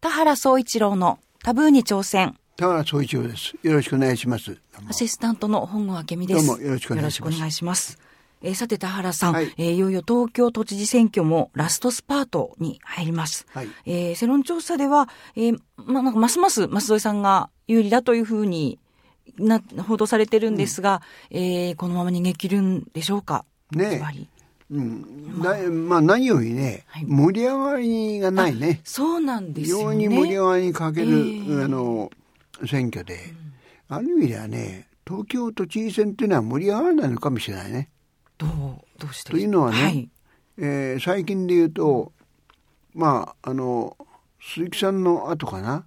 田原総一郎のタブーに挑戦。田原総一郎です。よろしくお願いします。アシスタントの本郷明美です。どうもよろしくお願いしますよろしくお願いします。えーさて田原さん、はいえーいよいよ東京都知事選挙もラストスパートに入ります。はいえー世論調査では、えーまあ、なんかますます舛添さんが有利だというふうにな報道されてるんですが、えーこのまま逃げ切るんでしょうか？ねうん。なまあ何よりね、はい盛り上がりがないね。そうなんで非すよね。常に盛り上がりにかける、ええあの、選挙で、ある意味ではね、東京都知事選っていうのは盛り上がらないのかもしれないね。どう、どうしてというのはねはい。えー最近で言うと、まあ、あの、鈴木さんの後かな？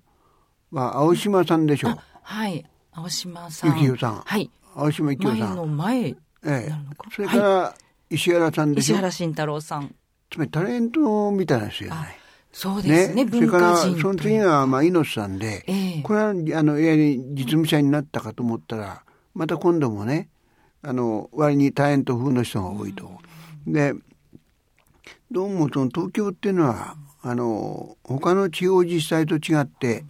は青島さんでしょあ。はい。青島さん。幸代さんはい。青島幸前代さん。の前ええそれから、石原さんでしょ？石原慎太郎さん。つまりタレントみたいな人じゃない。そうですね。それ文から化人その次がまあ猪瀬さんで、ええこれはあのいわゆる実務者になったかと思ったらまた今度もねあの割にタレント風の人が多いと。でどうもその東京っていうのはあの他の地方自治体と違って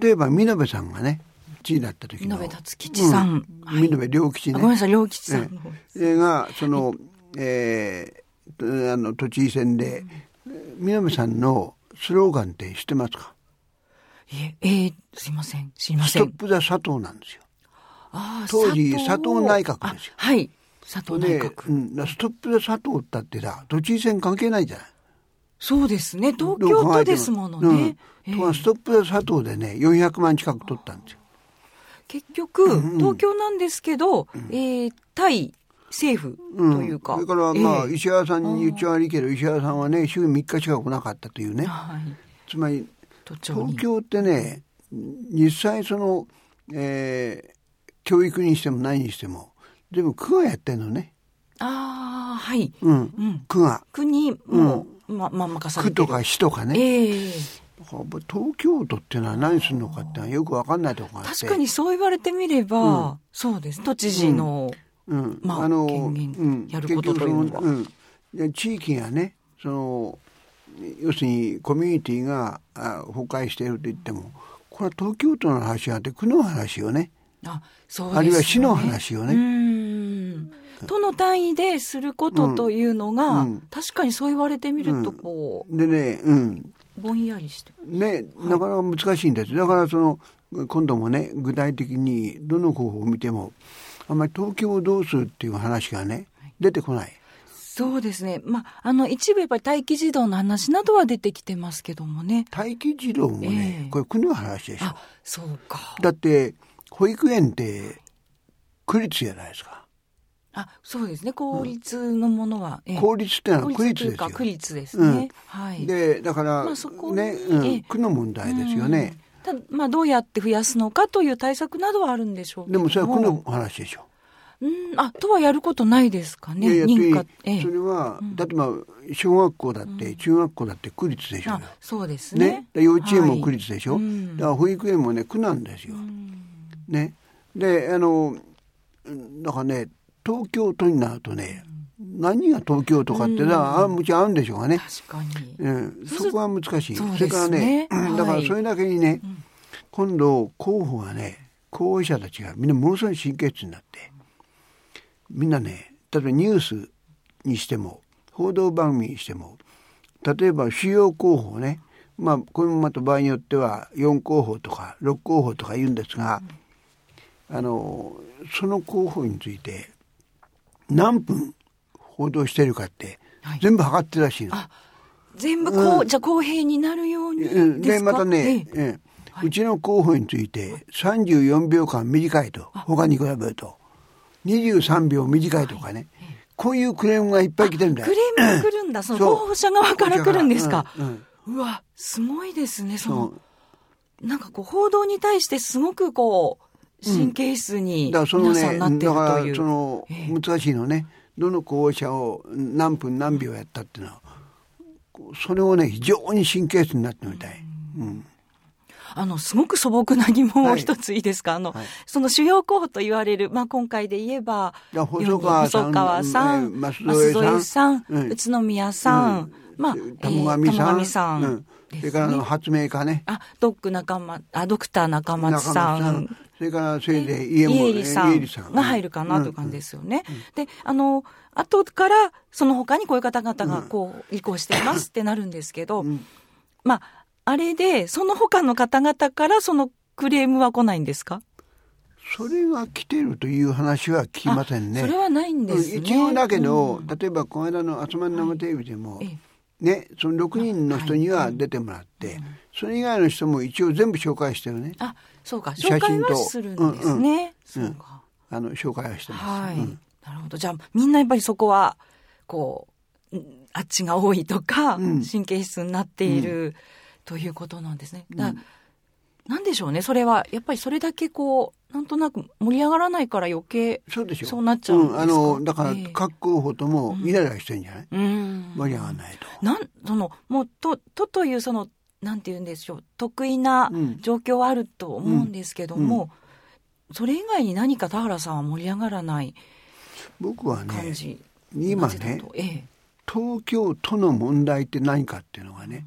例えば見延さんがね知事だった時の見延達吉さんはい見延良吉ねあごめんなさい、良吉さん。ええがその、えー、あの都知事選で南さんのスローガンって知ってますか？いえ、えーすいません。知りまストせん。ップザ佐藤なんですよ。あー当時佐佐藤内閣ですよあはい。佐藤内で、閣。うん、ストップザ佐藤ったってさ、都知事選関係ないじゃない。そうですね。東京都ですものね。うん、ストップザ佐藤でね、400万近く取ったんですよ。結局、東京なんですけど、えー対政府うん、というか。それからまあ、ええ石原さんに言っちゃ悪いけど、石原さんはね、週3日近くなかったというね。はい。つまり、東。京ってね実際その、えー教育にしても何にしても全部区がやってんのね、ああ、はい。うんうん。区が国も、ま、ま、任されてる。区とか市とかね、ええだから東京都っていうのは何するのかってのはよく分かんないところがあって。確かにそう言われてみれば、そうです。都知事の、うん。まあ権限やることというのは。うん。で地域がねその要するにコミュニティがあ崩壊していると言ってもこれは東京都の話があって区の話よね。あ、そうね。あるいは市の話をねうーん。都の単位ですることというのが、うんうん確かにそう言われてみると、こでねうんう、ぼんやりして。ね、なかなか難しいんです。だからその、今度もね、具体的にどの候補を見ても、あんまり東京をどうするっていう話がね、出てこない。そうですね。まあ、あの、一部やっぱり待機児童の話などは出てきてますけどもね。待機児童もね、ええこれ国の話でしょあ。、そうか。だって、保育園って、区立じゃないですか。あ、そうですね。公立のものは。ええ公立ってのは区公立ですよ。区立ですね。うんはい。で、だから、まあそこにね、えうえん、区の問題ですよね。ただ、まあ、どうやって増やすのかという対策などはあるんでしょうでもそれは区の話でしょ。うん、あ、とはやることないですかね。いや認可と、ええそれは、例えば、小学校だって、中学校だって区立でしょうそうですね。ね、で幼稚園も区立でしょ、はいうんだから保育園もね区なんですよ。ね、であのだからね東京都になるとね、何が東京都かってのは、あもちろんあるんでしょうがね、確かに。うん、そこは難しい。そうれからね、だからはいそれだけにね、今度候補がね候補者たちがみんなものすごい神経質になってみんなね例えばニュースにしても報道番組にしても例えば主要候補をねまあこれもまた場合によっては4候補とか6候補とか言うんですが、あのその候補について何分報道してるかってはい。全部測ってるらしいの。あ、全部こう、じゃあ公平になるようにうんですか？でまたね、ええ。ええ。うちの候補について34秒間短いと他に比べると。23秒短いとかね、こういうクレームがいっぱい来てるんだよ。クレームが来るんだ。そのそう。候補者側から来るんですか？うんうんうわ、すごいですね。そその、なんかこう、報道に対してすごくこう、神経質にだからその皆さんねなってるだからという。そのええ。難しいのね。どの候補者を何分何秒やったっていうのはそれをね非常に神経質になってるみたい、うん。あの、すごく素朴な疑問をはい。一ついいですか、あの、はい。その主要候補と言われる、まあ、今回で言えば、細川さん細川さん、えー舛添さん、うん。宇都宮さん、うん。まあ、玉上さん玉上さん、うんそれからあの発明家ね。あ、ドック仲間、あ、ドクター中松さん。それからせいぜい家も、さんが入るかなという感じですよね。で、あの、後からその他にこういう方々がこう、移行していますってなるんですけど、まあ、あれで、その他の方々からそのクレームは来ないんですか？それが来てるという話は聞きませんね。それはないんですね。一応だけど、うん、例えばこの間の集まり生テレビでも、はい、ね、その6人の人には出てもらって、はい、それ以外の人も一応全部紹介してるね。あ、そうか、紹介はするんですね。うんうん、そうか。あの、紹介はしてます。はい。なるほど。じゃあ、みんなやっぱりそこは、こう、あっちが多いとか、神経質になっている、ということなんですね。だなんでしょうね、それは。やっぱりそれだけこう、なんとなく盛り上がらないから余計、そうでしょ。そうなっちゃうんですか、うん、あの、だから、各候補ともイライラしてるんじゃない、うん、盛り上がらないと。なん、その、もう、と、とという、その、なんて言うんでしょう、得意な状況はあると思うんですけども、うん、それ以外に何か田原さんは盛り上がらない僕はね、今ね、ええ、東京都の問題って何かっていうのがね、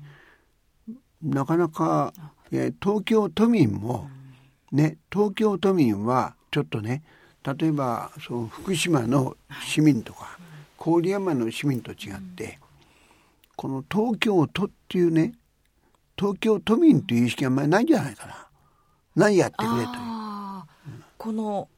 なかなか、え東京都民も、ね、東京都民はちょっとね例えばその福島の市民とか郡山の市民と違ってこの東京都っていうね東京都民という意識があんまりないんじゃないかな。何やってくれという。この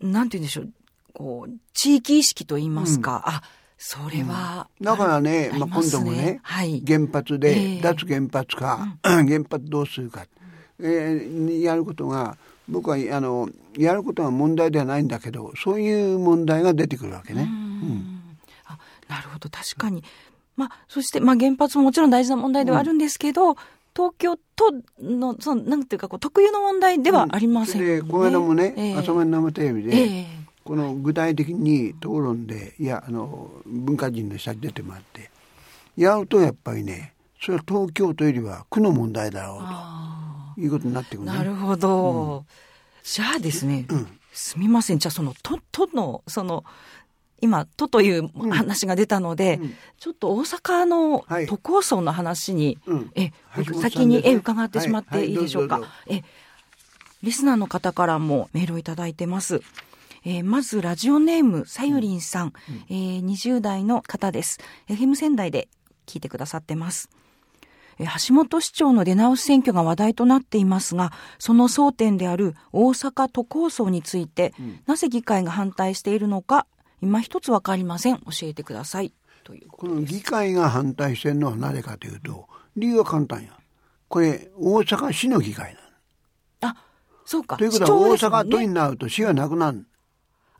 なんて言うんでしょうこう地域意識と言いますか、うん、あそれは、うん、だからね、まあ、今度もね、はい、原発で、脱原発か、原発どうするか、えー、やることが僕はあのやることが問題ではないんだけどそういう問題が出てくるわけね。うん、あなるほど。確かに、まあ、そして、まあ、原発ももちろん大事な問題ではあるんですけど、東京都のそのなんていうかこう特有の問題ではありません、ね、でこの間もね、えー、朝ま生テレビで、えーこの具体的に討論でいやあの文化人の人に出てもらってやるとやっぱりねそれは東京都よりは区の問題だろうということになってくるね。なるほど、うん、じゃあですね、うん、すみません。じゃあその都都のその今都という話が出たので、うん、ちょっと大阪の都構想の話に、はい、え先にえ伺ってしまっていいでしょうか？はいはい、えリスナーの方からもメールをいただいてます。えー、まずラジオネームさゆりんさん、うん。えー、20代の方です。FM 仙台で聞いてくださってます橋本市長の出直し選挙が話題となっていますが、その争点である大阪都構想について、うん、なぜ議会が反対しているのか、今一つわかりません。教えてください。というこの議会が反対してるのはなぜかというと、理由は簡単や。これ、大阪市の議会なの。あ、そうか。ということは、大阪都になると市がなくなる。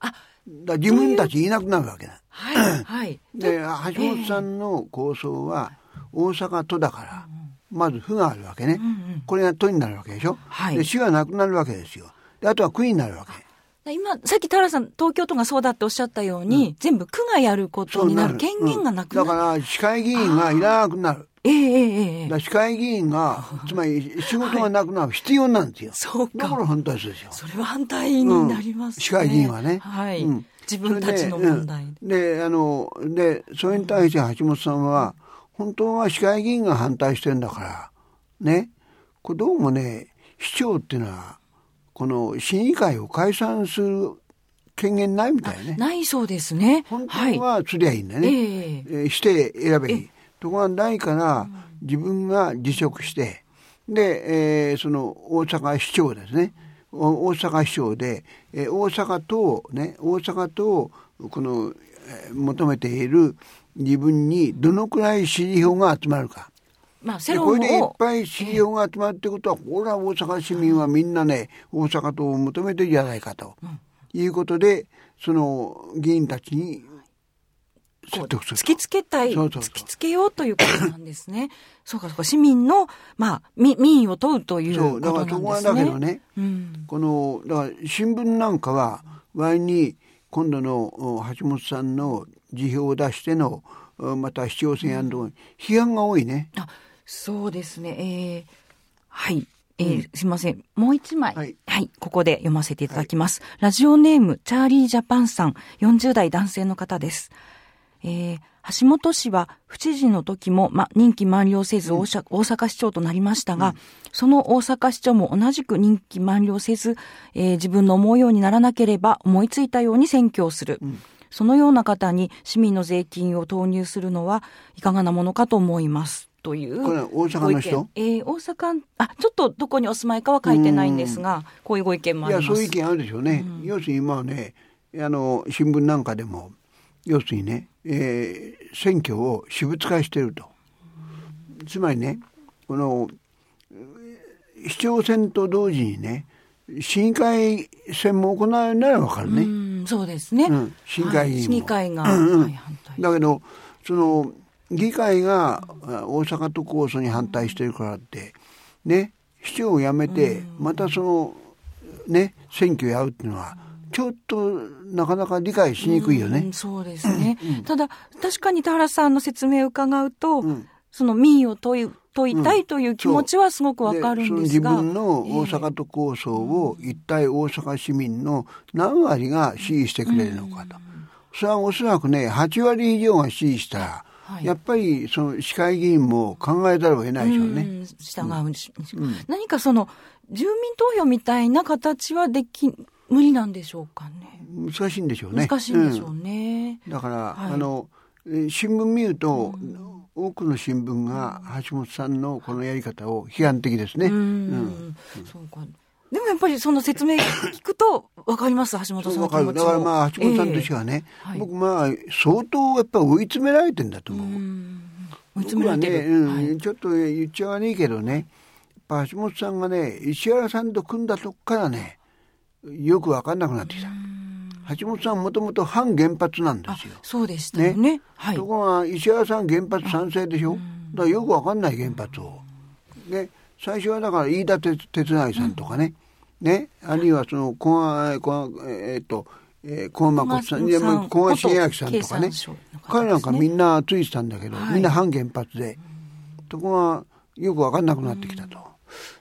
あだ自分たちいなくなるわけだ。はい。はい、で、橋本さんの構想は大阪都だから、まず府があるわけね。うんうん、これが都になるわけでしょ？はい、で、市はなくなるわけですよ。で、あとは区になるわけ。今、さっき田原さん、東京都がそうだっておっしゃったように、うん、全部区がやることになる。権限がなくなる。だから、市会議員がいらなくなる。ええええだ市会議員が、つまり仕事がなくなる必要なんですよ。そうか。だから反対するでしょ。それは反対になりますね。市会議員はね。はい。自分たちの問題で。で、あの、で、それに対して橋本さんは、本当は市会議員が反対してんだから、ね。これどうもね、市長っていうのは、この市議会を解散する権限ないみたいね。ないそうですね。本当はすりゃいいんだよね。はい、えー、して選べいい。ところがないから自分が辞職してで、えー、その大阪市長ですね大阪市長で、えー、大阪とね大阪とこの、えー、求めている自分にどのくらい支持票が集まるか。まあ、これでいっぱい支持票が集まるってことは、ほら大阪市民はみんなね、大阪党を求めてるじゃないかと、いうことで、その議員たちに突きつけたい突きつけようということなんですね。そうかそうか。市民のまあ民意を問うということなんですね。そう。だからそこはだけどね、うん、このだから新聞なんかは割に今度の橋本さんの辞表を出してのまた市長選やるの批判が多いね。あそうですね。えー、はい。えー、すいません。もう一枚、はい。はい。ここで読ませていただきます。はい、ラジオネーム、チャーリージャパンさん、40代男性の方です。えー、橋本氏は府知事の時も、ま、任期満了せず大,、阪市長となりましたが、うん、その大阪市長も同じく任期満了せず、えー、自分の思うようにならなければ思いついたように選挙をする。うんそのような方に市民の税金を投入するのはいかがなものかと思います。という。これ大阪の人？えー、大阪、あ、ちょっとどこにお住まいかは書いてないんですが、こういうご意見もあります。いや、そういう意見あるでしょうね。う要するに今はね、あの、新聞なんかでも、要するにね、えー、選挙を私物化していると。つまりね、この、市長選と同時にね、市議会選も行われるならわかるね。うそうですね。うん、市議会議員も、はい、市議会が、うんうん、だけど、その、議会が大阪都構想に反対してるからって、ね、市長を辞めて、またその、ね、選挙やるっていうのは、ちょっとなかなか理解しにくいよね。うそうですね。ただ、確かに田原さんの説明を伺うと、その民意を問い、問いたいという気持ちはすごくわかるんですが、う。ん、自分の大阪都構想を一体大阪市民の何割が支持してくれるのかと。それはおそらくね、8割以上が支持したら、はい、やっぱりその市会議員も考えざるを得ないでしょうね。従う、うん、何かその住民投票みたいな形はでき無理なんでしょうかね。難しいんでしょうね。難しいんでしょうね。うん、だから、はい、あの新聞見ると、多くの新聞が橋本さんのこのやり方を批判的ですね。うん、そうか。でもやっぱりその説明聞くと分かります、橋本さんの気持ちだからまあ橋本さんとしてはね、えーはい、僕まあ相当やっぱ追い詰められてんだと思う。う追い詰められてる、ねうん。ちょっと言っちゃわねえけどね、やっぱ橋本さんがね、石原さんと組んだとこからね、よく分かんなくなってきた。橋本さんもともと反原発なんですよ。そうでしたね。ね。はい、ところが石原さん原発賛成でしょ？だからよく分かんない原発を。ね、最初はだから飯田哲成さんとかね、うん、ね、あるいはその小川、小川、えー、っと、えー、小間さん、いや、小川茂明さんとかね、彼なんかみんなついてたんだけど、はい、みんな反原発で、とこがよく分かんなくなってきたと。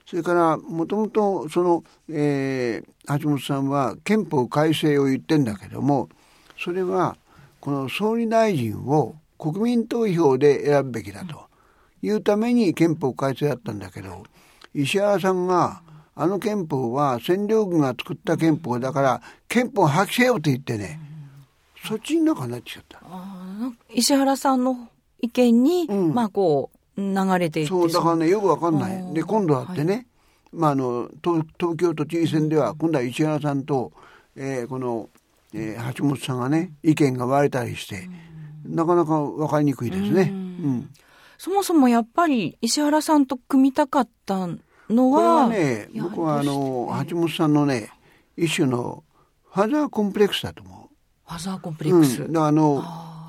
それから、もともと、その、えー、橋本さんは憲法改正を言ってんだけども、それは、この総理大臣を国民投票で選ぶべきだというために憲法改正だったんだけど、石原さんが、あの憲法は占領軍が作った憲法だから、憲法破棄せよって言ってね、そっちになんかなっちゃった。石原さんの意見に、うん、まあこう、流れていってそう、だからね、よくわかんない。で、今度はってね、はい、まああの東、東京都知事選では、今度は石原さんと、えー、この、えー、橋本さんがね、意見が割れたりして、なかなか分かりにくいですね。うん、そもそもやっぱり石原さんと組みたかったのは。これはね、僕はあの、橋本さんのね、一種のファザーコンプレックスだと思う。ファザーコンプレックス。うん、あの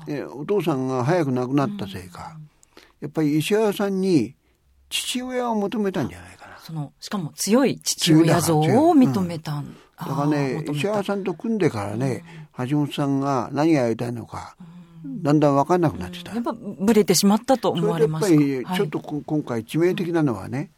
え、お父さんが早く亡くなったせいか、うん、やっぱり石原さんに父親を求めたんじゃないかな。その、しかも強い父親像を認めた、うん、だからね、石原さんと組んでからね、橋本さんが何がやりたいのか、だんだん分かんなくなってきた。やっぱぶれてしまったと思われますかやっぱりちょっと、今回致命的なのはね、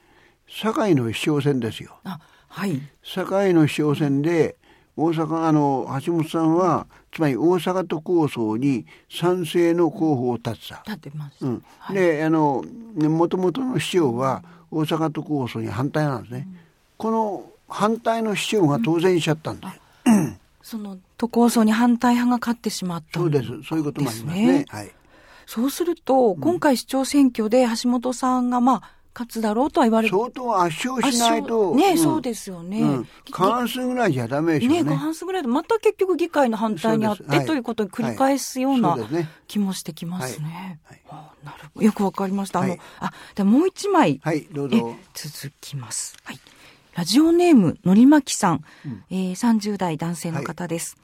堺の市長選ですよ。はい。堺の市長選で、大阪、あの、橋本さんは、つまり大阪都構想に賛成の候補を立てた。立てます。うん。はい、で、あの、もともとの市長は大阪都構想に反対なんですね。うん、この反対の市長が当選しちゃったんだよ。うん、その都構想に反対派が勝ってしまったそうです。そういうこともありますね。ねはい。そうすると、今回市長選挙で橋本さんが、まあ、勝つだろうとは言われ相当圧勝しないと。ね、うん、そうですよね、うん、過半数ぐらいじゃダメでしょうね。ね、過半数ぐらいで、また結局議会の反対にあって、はい、ということを繰り返すような気もしてきますね。はいはい、なるほど。よくわかりました。あの、あ、でもう一枚。はい、どうぞ。続きます。はい。ラジオネーム、のりまきさん。うん、えー、30代男性の方です。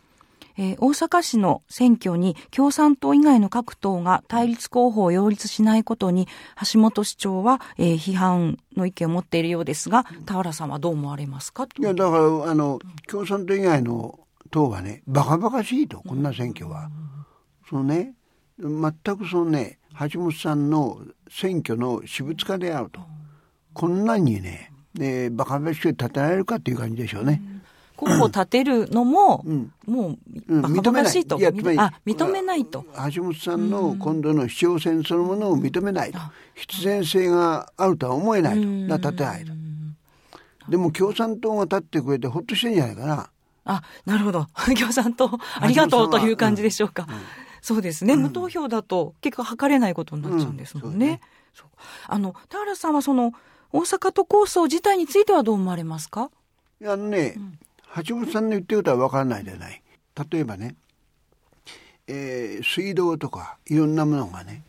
えー、大阪市の選挙に共産党以外の各党が対立候補を擁立しないことに橋本市長は、えー、批判の意見を持っているようですが田原さんはどう思われますか？いやだからあの共産党以外の党はねバカバカしいとこんな選挙は。そのね全くそのね橋本さんの選挙の私物化であると。こんなにねねバカバカしく立てられるかっていう感じでしょうね。候補を立てるのも、うん、もう、認めないと。いやあ、認めないと。橋本さんの今度の市長選そのものを認めないと。必然性があるとは思えないと。だ立てないと。でも共産党が立ってくれてほっとしてんじゃないかな。あ、なるほど。共産党、ありがとうという感じでしょうか。うんうん、そうですね。無投票だと結果測れないことになっちゃうんですもんね。ねあの、田原さんはその、大阪都構想自体についてはどう思われますか？あのね、うん、橋本さんの言ってることは分からないでない。例えばね、えー、水道とかいろんなものがね、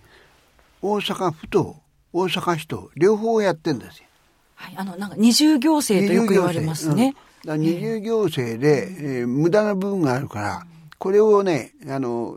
大阪府と大阪市と両方やってんですよ。はい、あの、なんか二重行政とよく言われますね。うん、二重行政で、えー、無駄な部分があるから、これをね、あの、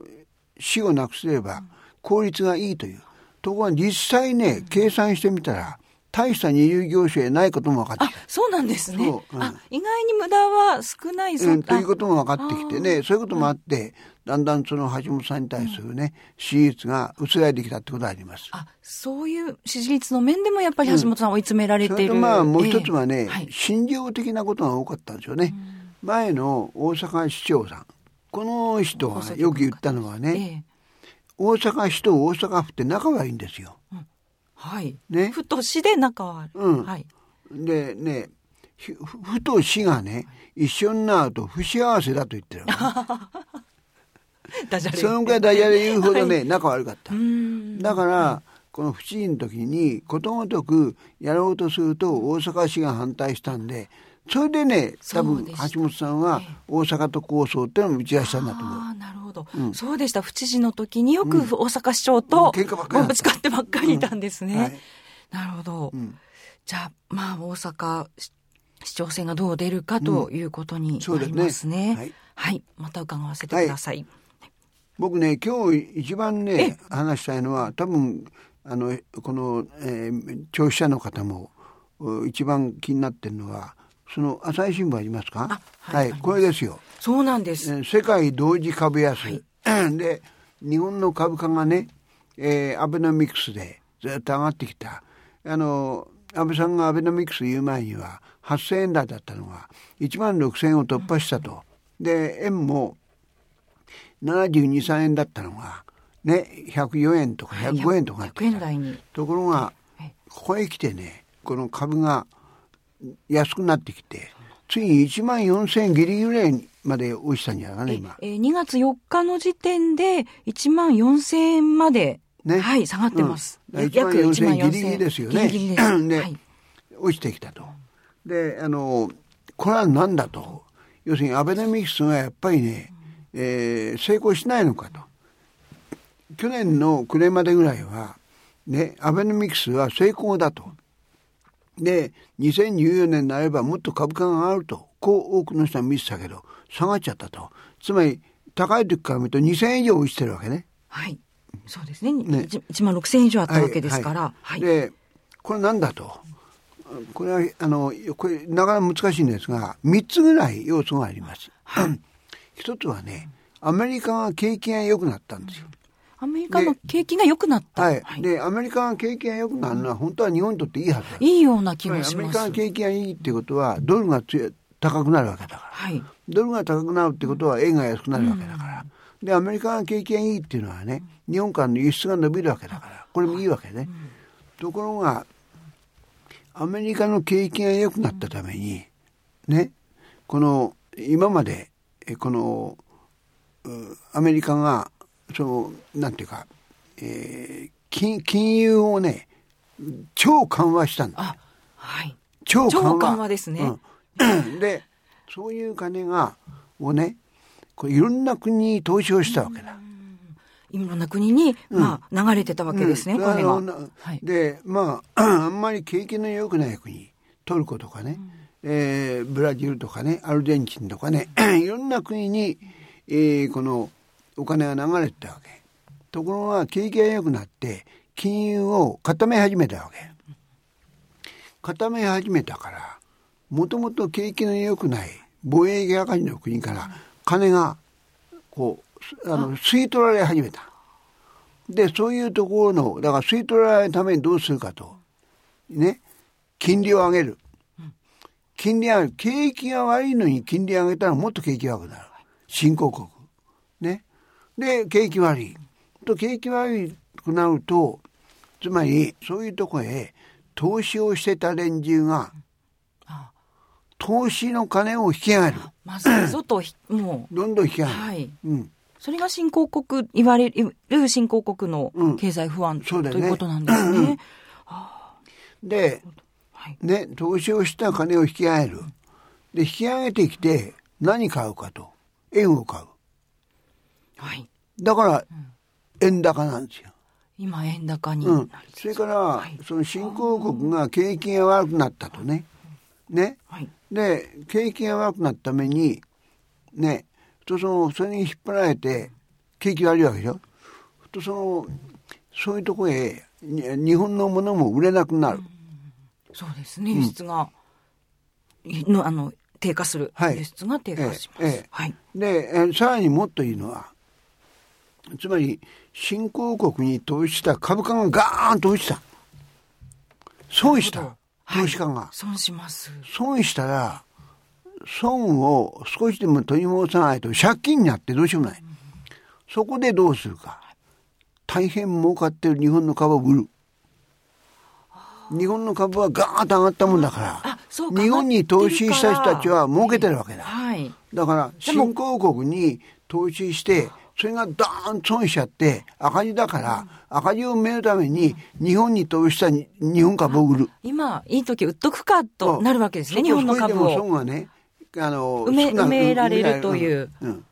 死をなくすれば効率がいいという。ところが実際ね、計算してみたら、大した二流業種ないことも分かって。そうなんですね。うん、あ、意外に無駄は少ない、うん、ということも分かってきてね、そういうこともあって、だんだんその橋本さんに対するね、支持率が薄らいできたってことがあります。あ、そういう支持率の面でもやっぱり橋本さん追い詰められている。うん、まあもう一つはね、えーはい、心情的なことが多かったんですよね。前の大阪市長さん。この人がよく言ったのはね、えー、大阪市と大阪府って仲はいいんですよ。うんはい。ね。ふと市で仲はある。うん。はい。でね、ふと死がね、一緒になると不幸せだと言ってる、ダジャレ。そのくらいダジャレ言うほどね、はい、仲悪かった。だから、この不治の時にことごとくやろうとすると大阪市が反対したんで、それでね、多分橋本さんは大阪都構想っていうのを打ち出したんだと思う。あなるほど、うん、そうでした。府知事の時によく大阪市長と、ぶつかってばっかりいたんですね。はい、なるほど。じゃあ、まあ、大阪市長選がどう出るかということになりますね。ねはい、はい。また伺わせてください。僕ね、今日一番ね、話したいのは、多分、あの、この、えー、聴取者の方も、一番気になってるのは、その朝日新聞ありますか？はい、はい、これですよ。そうなんです、世界同時株安、はい、で日本の株価がね、えー、アベノミクスでずっと上がってきた。あの安倍さんがアベノミクス言う前には8,000円台だったのが1万6,000円を突破したと、うん、で円も723円だったのがね104円とか105円とかなってきた、ところがここへ来てねこの株が安くなってきて、ついに1万4000円ギリギリまで落ちたんじゃないかな、今。えー、2月4日の時点で1万4000円まで、ね、はい、下がってます。うん、1万4000円ギリギリですよね。ギリギリです。で、はい、落ちてきたと。で、あの、これは何だと。要するにアベノミクスがやっぱりね、えー、成功しないのかと。去年の暮れまでぐらいは、ね、アベノミクスは成功だと。で、2014年になればもっと株価が上がると、こう多くの人は見てたけど、下がっちゃったと。つまり、高い時から見ると2000円以上落ちてるわけね。はい。そうですね。ね 1, 万6000円以上あったわけですから。はい。はい、で、これなんだと。これは、あの、これ、なかなか難しいんですが、3つぐらい要素があります。はい、一つはね、アメリカが景気が良くなったんですよ。アメリカの景気が良くなった。はい。はい、で、アメリカが景気が良くなるのは、本当は日本にとっていいはずだ。いいような気がします。アメリカが景気がいいっていうことは、ドルが高くなるわけだから。はい。ドルが高くなるってことは、円が安くなるわけだから。うん、で、アメリカが景気がいいっていうのはね、日本からの輸出が伸びるわけだから、これもいいわけね。ところが、アメリカの景気が良くなったために、ね、この、今まで、この、アメリカが、その、なんていうか、えー、金金融をね超緩和したんだ。はい。超緩和。ですね。うん、でそういう金がをねこれいろんな国に投資をしたわけだ。いろんな国に、まあ、流れてたわけですね、うん、金でまあ あんまり景気の良くない国トルコとかね、うん、えー、ブラジルとかねアルゼンチンとかね いろんな国に、えー、このお金が流れてたわけ。ところが景気が良くなって金融を固め始めたわけ固め始めたからもともと景気の良くない貿易赤字の国から金がこうあの吸い取られ始めたでそういうところのだから吸い取られるためにどうするかとね金利を上げる金利上げる、景気が悪いのに金利上げたらもっと景気が悪くなる。新興国。ね。で、景気悪い。と、景気悪くなると、つまり、そういうとこへ投資をしてた連中が、投資の金を引き上げる。まず、外、もう。どんどん引き上げる。はい。うん。それが新興国、言われる新興国の経済不安、うん、ということなんですね。で、はい、ね、投資をした金を引き上げる。で、引き上げてきて何買うかと。円を買う。はい。だから、円高なんですよ。今円高に、うん、それから、はい、その新興国が景気が悪くなったとね。ね。はい、で、景気が悪くなったために、ね、とその、それに引っ張られて、景気悪いわけでしょ。とその、そういうとこへ、日本のものも売れなくなる。そうですね、輸出が、のあの低下する、はい、輸出が低下します。ええはい、でえさらにもっといいのはつまり新興国に投資した株価がガーンと落ちた。損した。投資家が、はい、損します。損したら損を少しでも取り戻さないと借金になってどうしようもない、うん、そこでどうするか。大変儲かってる日本の株を売る。日本の株はガーンと上がったもんだから日本に投資した人たちは儲けてるわけだ、はい、だから新興国に投資してそれがダーンと損しちゃって赤字だから赤字を埋めるために日本に投資した日本株を売る。今いい時売っとくかとなるわけですね日本の株を。損がねあの埋め埋められるという、うん、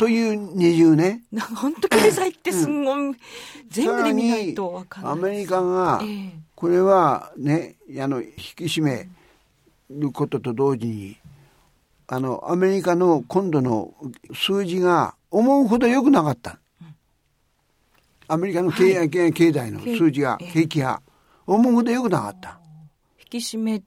という二重ね。本当経済ってすんごい、うん、全部で見ないと分かんない。アメリカが、これはね、あの、引き締めることと同時に、あの、アメリカの今度の数字が思うほど良くなかった。アメリカの経,、はい、経済の数字が、景気が、思うほど良くなかった。引き締め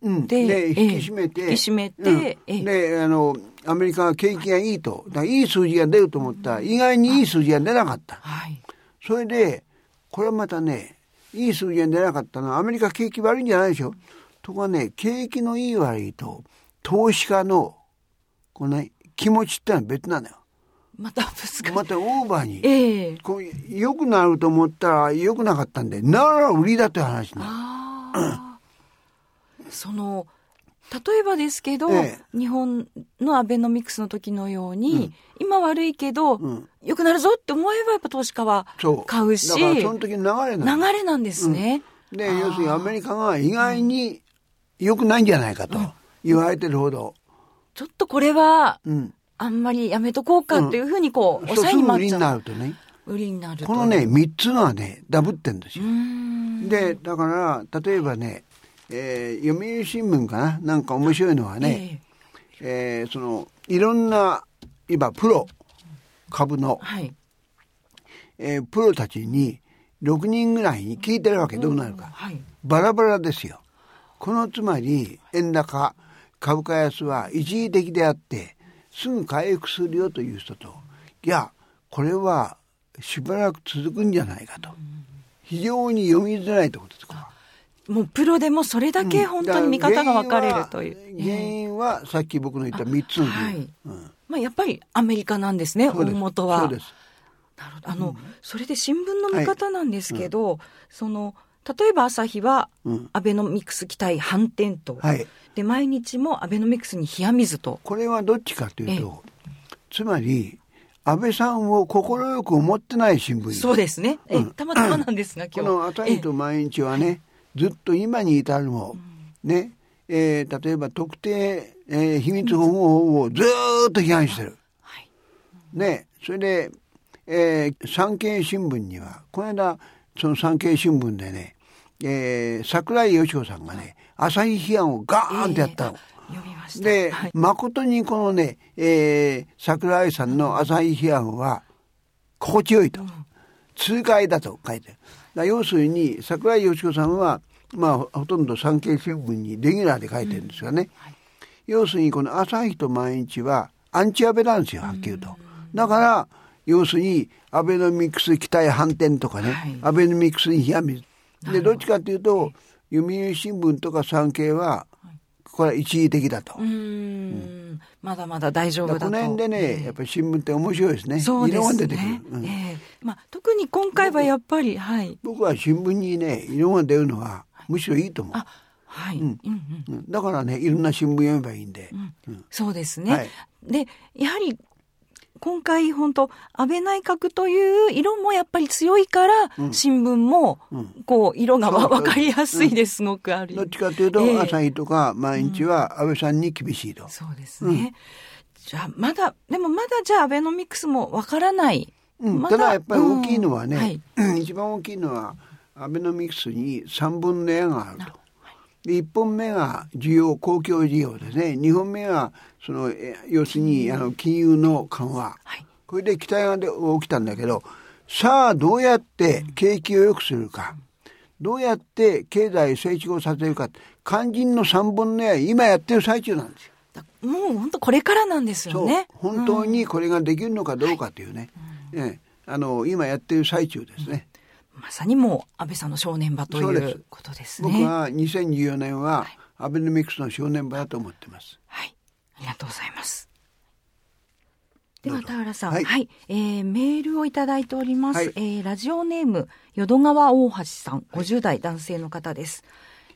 うん、で、引き締めて、引き締めて、うん、で、あの、アメリカは景気がいいと、だいい数字が出ると思った。ら、意外にいい数字が出なかった。はい。それで、これはまたね、いい数字が出なかったのは、アメリカ景気悪いんじゃないでしょ。とこはね、景気のいい悪いと、投資家の、この、ね、気持ちってのは別なのよ。またまたオーバーに。ええー、こう良くなると思ったら良くなかったんで、なら売りだって話な の。その例えばですけど、ええ、日本のアベノミクスの時のように、うん、今悪いけど、うん、良くなるぞって思えばやっぱ投資家は買うし。だからその時流れなん流れなんですね。うん、で、要するにアメリカが意外に良くないんじゃないかと言われてるほど。ちょっとこれは、あんまりやめとこうかっていうふうにこう、抑えに売りになるとね。売りになるこのね、三つのはね、ダブってんですよ。で、だから、例えばね、えー、読売新聞かな？なんか面白いのはね、えー、えー、そのいろんな今プロ株の、はい、えー、プロたちに6人ぐらいに聞いてるわけどうなるか、はい、バラバラですよ。このつまり円高株価安は一時的であってすぐ回復するよという人といやこれはしばらく続くんじゃないかと非常に読みづらいところですもうプロでもそれだけ本当に見方が分かれるという。原因はさっき僕の言った3つ。はい、まあ、やっぱりアメリカなんですね、大元は。そうです。なるほど。あの、うん、それで新聞の見方なんですけど、はい、その、例えば朝日は、アベノミクス期待反転と、はい、で毎日もアベノミクスに冷や水と。これはどっちかというとつまり安倍さんを快く思ってない新聞。そうですね。たまたまなんですが今日。この朝日と毎日はねずっと今に至るも、ね、えー、例えば特定、えー、秘密保護法をずっと批判してる。はい、ね、それで、えー、産経新聞には、この間、その産経新聞でね、えー、桜井義子さんがね、朝日批判をガーンってやったの。えー、で、はい、誠にこのね、えー、桜井さんの朝日批判は心地よいと。うん、痛快だと書いてる。要するに、桜井義子さんは、まあ、ほとんど産経新聞にレギュラーで書いてるんですがね、うんはい、要するにこの朝日と毎日はアンチ安倍なんですよはっきり言うと。だから要するにアベノミクス期待反転とかね、はい、アベノミクスに冷や水でど。っちかっていうと読売新聞とか産経はこれは一時的だと。うん、まだまだ大丈夫だと。この辺でね、やっぱり新聞って面白いですね。そうですね。色が出てくる。うん、えー、まあ、特に今回はやっぱり、はい。僕は新聞にね、色が出るのは、むしろいいと思う。あはい、うん。うん、だからねいろんな新聞読めばいいんで、うん、そうですね、はい、でやはり今回本当安倍内閣という色もやっぱり強いから、新聞も、こう、色が分かりやすいです、すごくある。どっちかというと、朝日とか毎日は安倍さんに厳しいと。そうですね。じゃあ、まだ、でもまだじゃあアベノミクスも分からない。うん、ただやっぱり大きいのはね、一番大きいのは、アベノミクスに3分の矢があると。1本目が需要公共事業ですね2本目はその要するにあの金融の緩和、はい、これで期待が起きたんだけどさあどうやって景気を良くするか、どうやって経済成長させるか。肝心の3本の矢今やってる最中なんですよ。もう本当これからなんですよね。本当にこれができるのかどうかというね、うん、え。あの今やってる最中ですね。まさにもう安倍さんの正念場ということですね。僕は2014年はアベノミクスの正念場だと思ってます。はい、ありがとうございます。では田原さん、はい、はい、えー、メールをいただいております。はい、えー、ラジオネーム淀川大橋さん、50代男性の方です。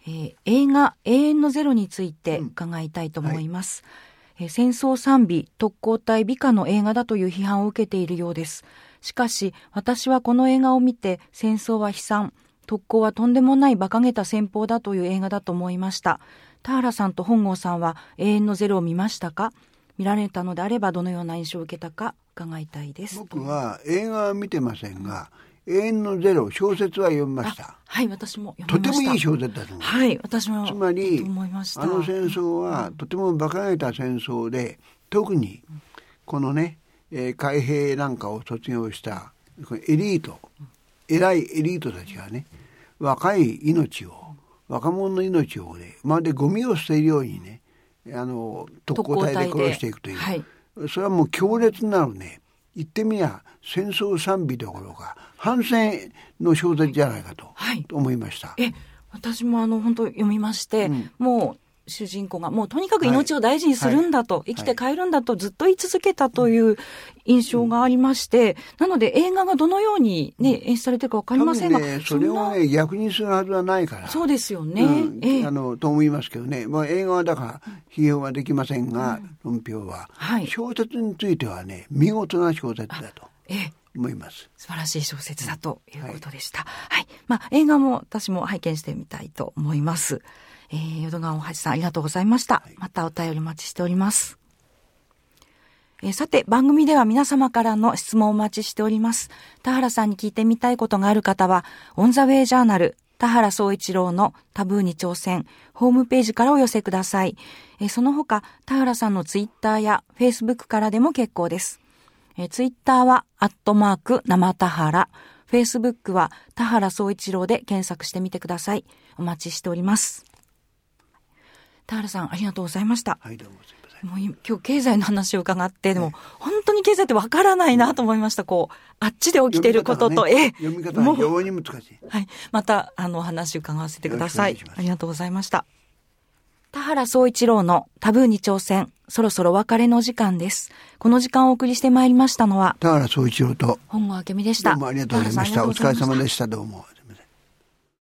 えー、映画永遠のゼロについて伺いたいと思います。うんはい、えー、戦争賛美特攻隊美化の映画だという批判を受けているようです。しかし、私はこの映画を見て、戦争は悲惨、特攻はとんでもない馬鹿げた戦法だという映画だと思いました。田原さんと本郷さんは永遠のゼロを見ましたか？見られたのであればどのような印象を受けたか？伺いたいです。僕は映画は見てませんが、永遠のゼロ小説は読みました。はい、私もとてもいい小説だと思う。はい、私もつまりあの戦争はとても馬鹿げた戦争で、特にこのねえー、海兵なんかを卒業したエリート偉いエリートたちがね若い命を若者の命をねまるでゴミを捨てるようにねあの特攻隊で殺していくという、はい、それはもう強烈なるね言ってみりゃ戦争賛美どころか反戦の小説じゃないかと、はい、思いました。え私もあの本当読みまして、うん、もう主人公がもうとにかく命を大事にするんだと、はい、生きて帰るんだとずっと言い続けたという印象がありまして、なので映画がどのようにね、演出されてるかわかりませんが、ね、それをね、逆にするはずはないから。そうですよね。うん、えー、あの、と思いますけどね。まあ映画はだから、批評はできませんが、論評は、はい。小説についてはね、見事な小説だと。ええ思います。素晴らしい小説だということでした。はい、はい。まあ、映画も私も拝見してみたいと思います。えー、淀川大橋さんありがとうございました。またお便りお待ちしております。えー、さて、番組では皆様からの質問をお待ちしております。田原さんに聞いてみたいことがある方は、オンザウェイジャーナル、田原総一郎のタブーに挑戦、ホームページからお寄せください。えー、その他、田原さんのツイッターやフェイスブックからでも結構です。えー、ツイッターは、アットマーク、生田原。フェイスブックは、田原総一郎で検索してみてください。お待ちしております。田原さん、ありがとうございました。はい、どうももう今日経済の話を伺って、でも、本当に経済ってわからないなと思いました。こう、あっちで起きてることと、ね、え読み方は非常に難しい。はい。また、あの、お話伺わせてください。いありがとうございました。田原総一郎のタブーに挑戦。そろそろお別れの時間です。この時間をお送りしてまいりましたのは、田原総一郎と、本郷明美でした。どうもありがとうございました。お疲れ様でした。どうも。